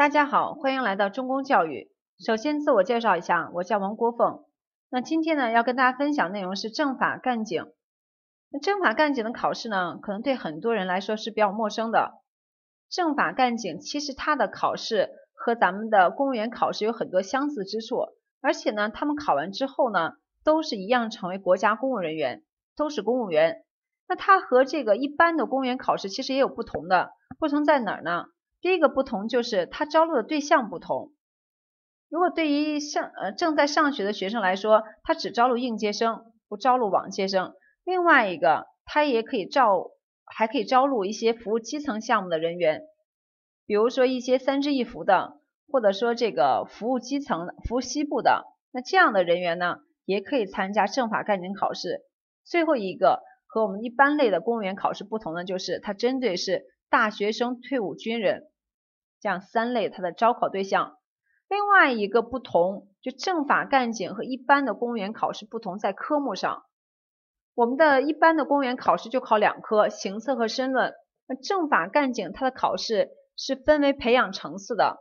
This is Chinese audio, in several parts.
大家好，欢迎来到中公教育。首先自我介绍一下，我叫王国凤。那今天呢，要跟大家分享内容是政法干警。那政法干警的考试呢，可能对很多人来说是比较陌生的。政法干警其实它的考试和咱们的公务员考试有很多相似之处，而且呢，他们考完之后呢，都是一样成为国家公务人员，都是公务员。那它和这个一般的公务员考试其实也有不同的，不同在哪儿呢？第一个不同就是它招录的对象不同。如果对于上呃正在上学的学生来说，他只招录应届生，不招录往届生。另外一个，他也可以招，还可以招录一些服务基层项目的人员，比如说一些三支一扶的，或者说这个服务基层、服务西部的，那这样的人员呢，也可以参加政法干警考试。最后一个和我们一般类的公务员考试不同的就是，它针对是大学生、退伍军人。这样三类他的招考对象，另外一个不同就政法干警和一般的公务员考试不同在科目上，我们的一般的公务员考试就考两科行测和申论，那政法干警他的考试是分为培养层次的，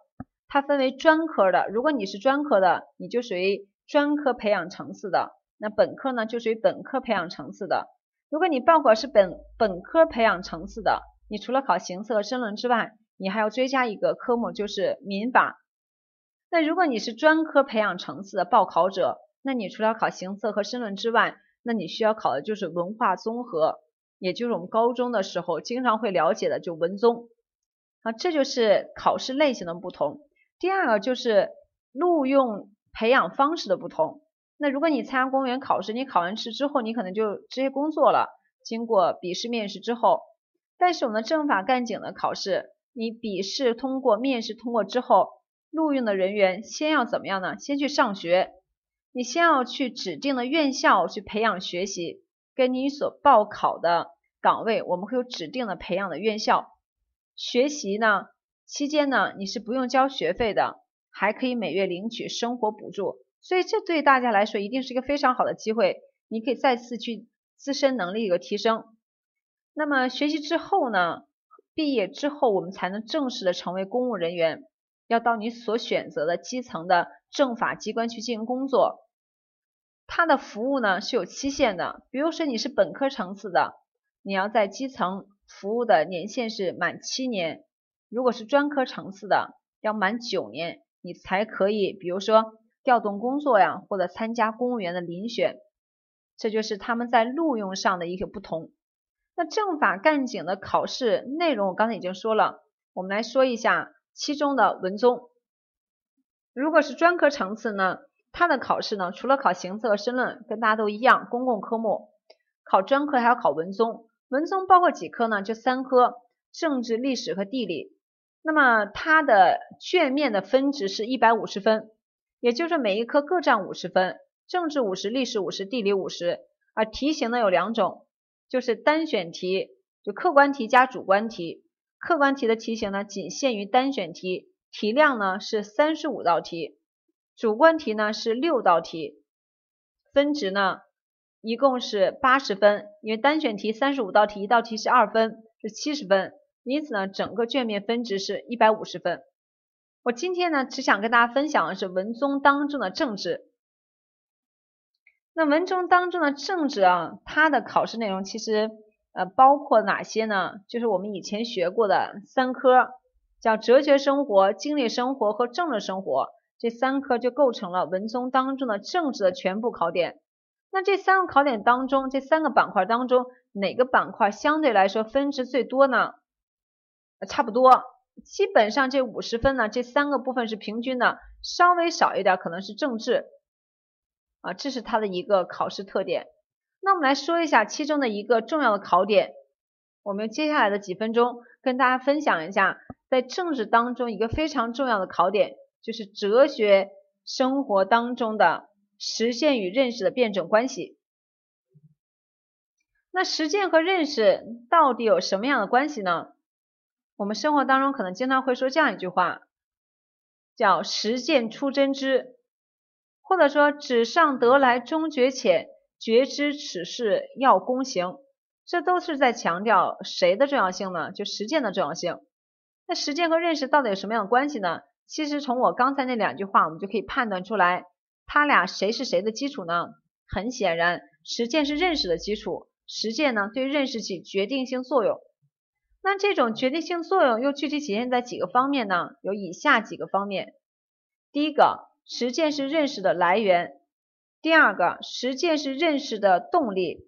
它分为专科的，如果你是专科的，你就属于专科培养层次的，那本科呢就属于本科培养层次的，如果你报考是本本科培养层次的，你除了考行测和申论之外，你还要追加一个科目，就是民法。那如果你是专科培养层次的报考者，那你除了考行测和申论之外，那你需要考的就是文化综合，也就是我们高中的时候经常会了解的就文综。啊，这就是考试类型的不同。第二个就是录用培养方式的不同。那如果你参加公务员考试，你考完试之后，你可能就直接工作了，经过笔试面试之后。但是我们的政法干警的考试。你笔试通过，面试通过之后，录用的人员先要怎么样呢？先去上学，你先要去指定的院校去培养学习，跟你所报考的岗位，我们会有指定的培养的院校。学习呢期间呢，你是不用交学费的，还可以每月领取生活补助，所以这对大家来说一定是一个非常好的机会，你可以再次去自身能力一个提升。那么学习之后呢？毕业之后，我们才能正式的成为公务人员，要到你所选择的基层的政法机关去进行工作。它的服务呢是有期限的，比如说你是本科层次的，你要在基层服务的年限是满七年；如果是专科层次的，要满九年，你才可以，比如说调动工作呀，或者参加公务员的遴选。这就是他们在录用上的一个不同。那政法干警的考试内容，我刚才已经说了，我们来说一下其中的文综。如果是专科层次呢，它的考试呢，除了考行测、申论，跟大家都一样，公共科目，考专科还要考文综。文综包括几科呢？就三科：政治、历史和地理。那么它的卷面的分值是一百五十分，也就是每一科各占五十分，政治五十，历史五十，地理五十。而题型呢有两种。就是单选题，就客观题加主观题。客观题的题型呢，仅限于单选题，题量呢是三十五道题；主观题呢是六道题，分值呢一共是八十分。因为单选题三十五道题，一道题是二分，是七十分，因此呢，整个卷面分值是一百五十分。我今天呢，只想跟大家分享的是文综当中的政治。那文综当中的政治啊，它的考试内容其实呃包括哪些呢？就是我们以前学过的三科，叫哲学生活、经历生活和政治生活，这三科就构成了文综当中的政治的全部考点。那这三个考点当中，这三个板块当中，哪个板块相对来说分值最多呢？差不多，基本上这五十分呢，这三个部分是平均的，稍微少一点可能是政治。啊，这是它的一个考试特点。那我们来说一下其中的一个重要的考点。我们接下来的几分钟跟大家分享一下，在政治当中一个非常重要的考点，就是哲学生活当中的实践与认识的辩证关系。那实践和认识到底有什么样的关系呢？我们生活当中可能经常会说这样一句话，叫“实践出真知”。或者说，纸上得来终觉浅，觉知此事要躬行，这都是在强调谁的重要性呢？就实践的重要性。那实践和认识到底有什么样的关系呢？其实从我刚才那两句话，我们就可以判断出来，他俩谁是谁的基础呢？很显然，实践是认识的基础，实践呢对认识起决定性作用。那这种决定性作用又具体体现在几个方面呢？有以下几个方面。第一个，实践是认识的来源；第二个，实践是认识的动力；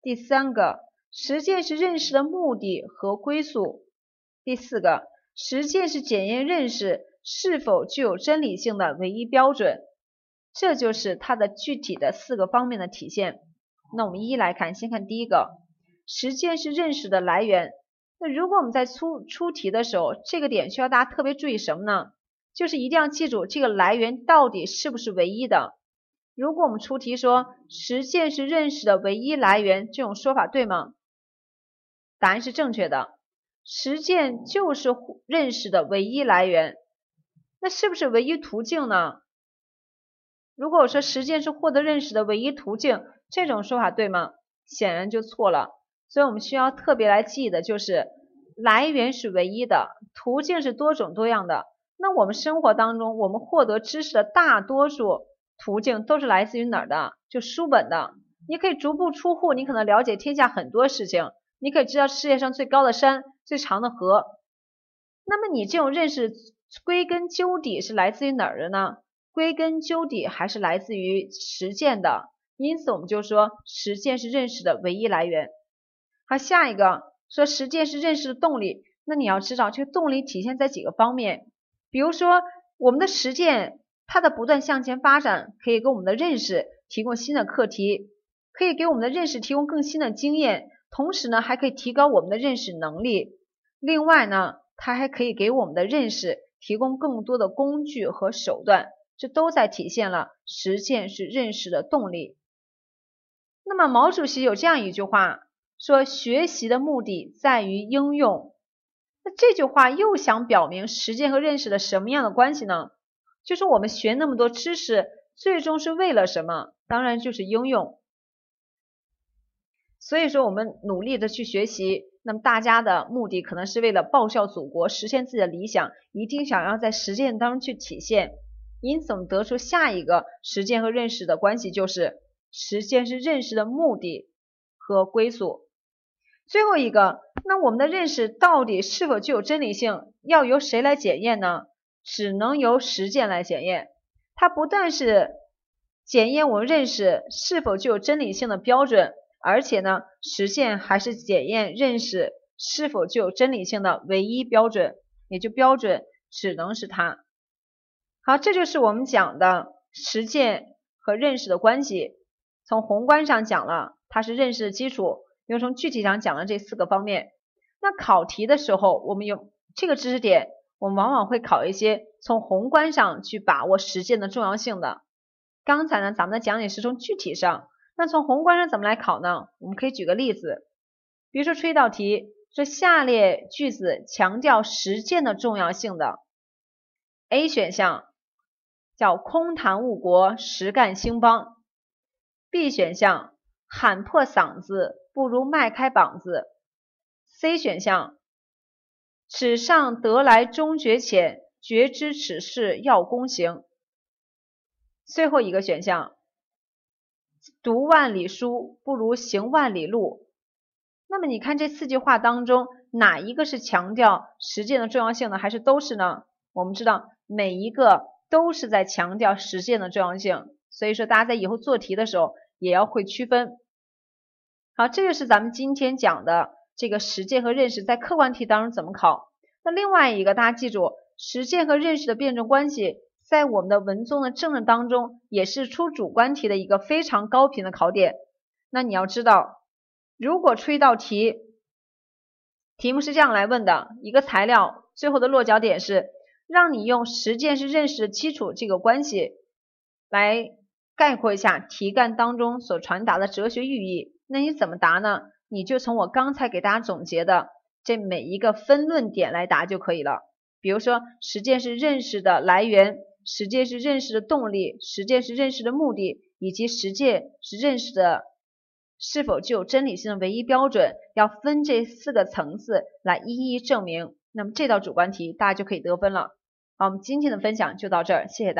第三个，实践是认识的目的和归宿；第四个。实践是检验认识是否具有真理性的唯一标准，这就是它的具体的四个方面的体现。那我们一一来看，先看第一个，实践是认识的来源。那如果我们在出出题的时候，这个点需要大家特别注意什么呢？就是一定要记住这个来源到底是不是唯一的。如果我们出题说实践是认识的唯一来源，这种说法对吗？答案是正确的。实践就是认识的唯一来源，那是不是唯一途径呢？如果我说实践是获得认识的唯一途径，这种说法对吗？显然就错了。所以我们需要特别来记的就是，来源是唯一的，途径是多种多样的。那我们生活当中，我们获得知识的大多数途径都是来自于哪儿的？就书本的。你可以足不出户，你可能了解天下很多事情。你可以知道世界上最高的山、最长的河。那么你这种认识归根究底是来自于哪儿的呢？归根究底还是来自于实践的。因此我们就说实践是认识的唯一来源。好，下一个说实践是认识的动力。那你要知道这个动力体现在几个方面。比如说我们的实践，它的不断向前发展，可以给我们的认识提供新的课题，可以给我们的认识提供更新的经验。同时呢，还可以提高我们的认识能力。另外呢，它还可以给我们的认识提供更多的工具和手段，这都在体现了实践是认识的动力。那么毛主席有这样一句话说：“学习的目的在于应用。”这句话又想表明实践和认识的什么样的关系呢？就是我们学那么多知识，最终是为了什么？当然就是应用。所以说，我们努力的去学习，那么大家的目的可能是为了报效祖国，实现自己的理想，一定想要在实践当中去体现。因此，我们得出下一个实践和认识的关系，就是实践是认识的目的和归宿。最后一个，那我们的认识到底是否具有真理性，要由谁来检验呢？只能由实践来检验。它不但是检验我们认识是否具有真理性的标准。而且呢，实践还是检验认识是否具有真理性的唯一标准，也就标准只能是它。好，这就是我们讲的实践和认识的关系。从宏观上讲了，它是认识的基础；又从具体上讲了这四个方面。那考题的时候，我们用这个知识点，我们往往会考一些从宏观上去把握实践的重要性的。刚才呢，咱们的讲解是从具体上。那从宏观上怎么来考呢？我们可以举个例子，比如说出一道题，说下列句子强调实践的重要性的，A 选项叫空谈误国，实干兴邦；B 选项喊破嗓子不如迈开膀子；C 选项此上得来终觉浅，绝知此事要躬行；最后一个选项。读万里书不如行万里路。那么你看这四句话当中，哪一个是强调实践的重要性呢？还是都是呢？我们知道每一个都是在强调实践的重要性，所以说大家在以后做题的时候也要会区分。好，这就是咱们今天讲的这个实践和认识在客观题当中怎么考。那另外一个大家记住，实践和认识的辩证关系。在我们的文综的政治当中，也是出主观题的一个非常高频的考点。那你要知道，如果出一道题，题目是这样来问的：一个材料最后的落脚点是让你用实践是认识的基础这个关系来概括一下题干当中所传达的哲学寓意，那你怎么答呢？你就从我刚才给大家总结的这每一个分论点来答就可以了。比如说，实践是认识的来源。实践是认识的动力，实践是认识的目的，以及实践是认识的是否具有真理性的唯一标准，要分这四个层次来一一证明。那。么这道主观题大家就可以得分了。好，我们今天的分享就到这儿，谢谢大家。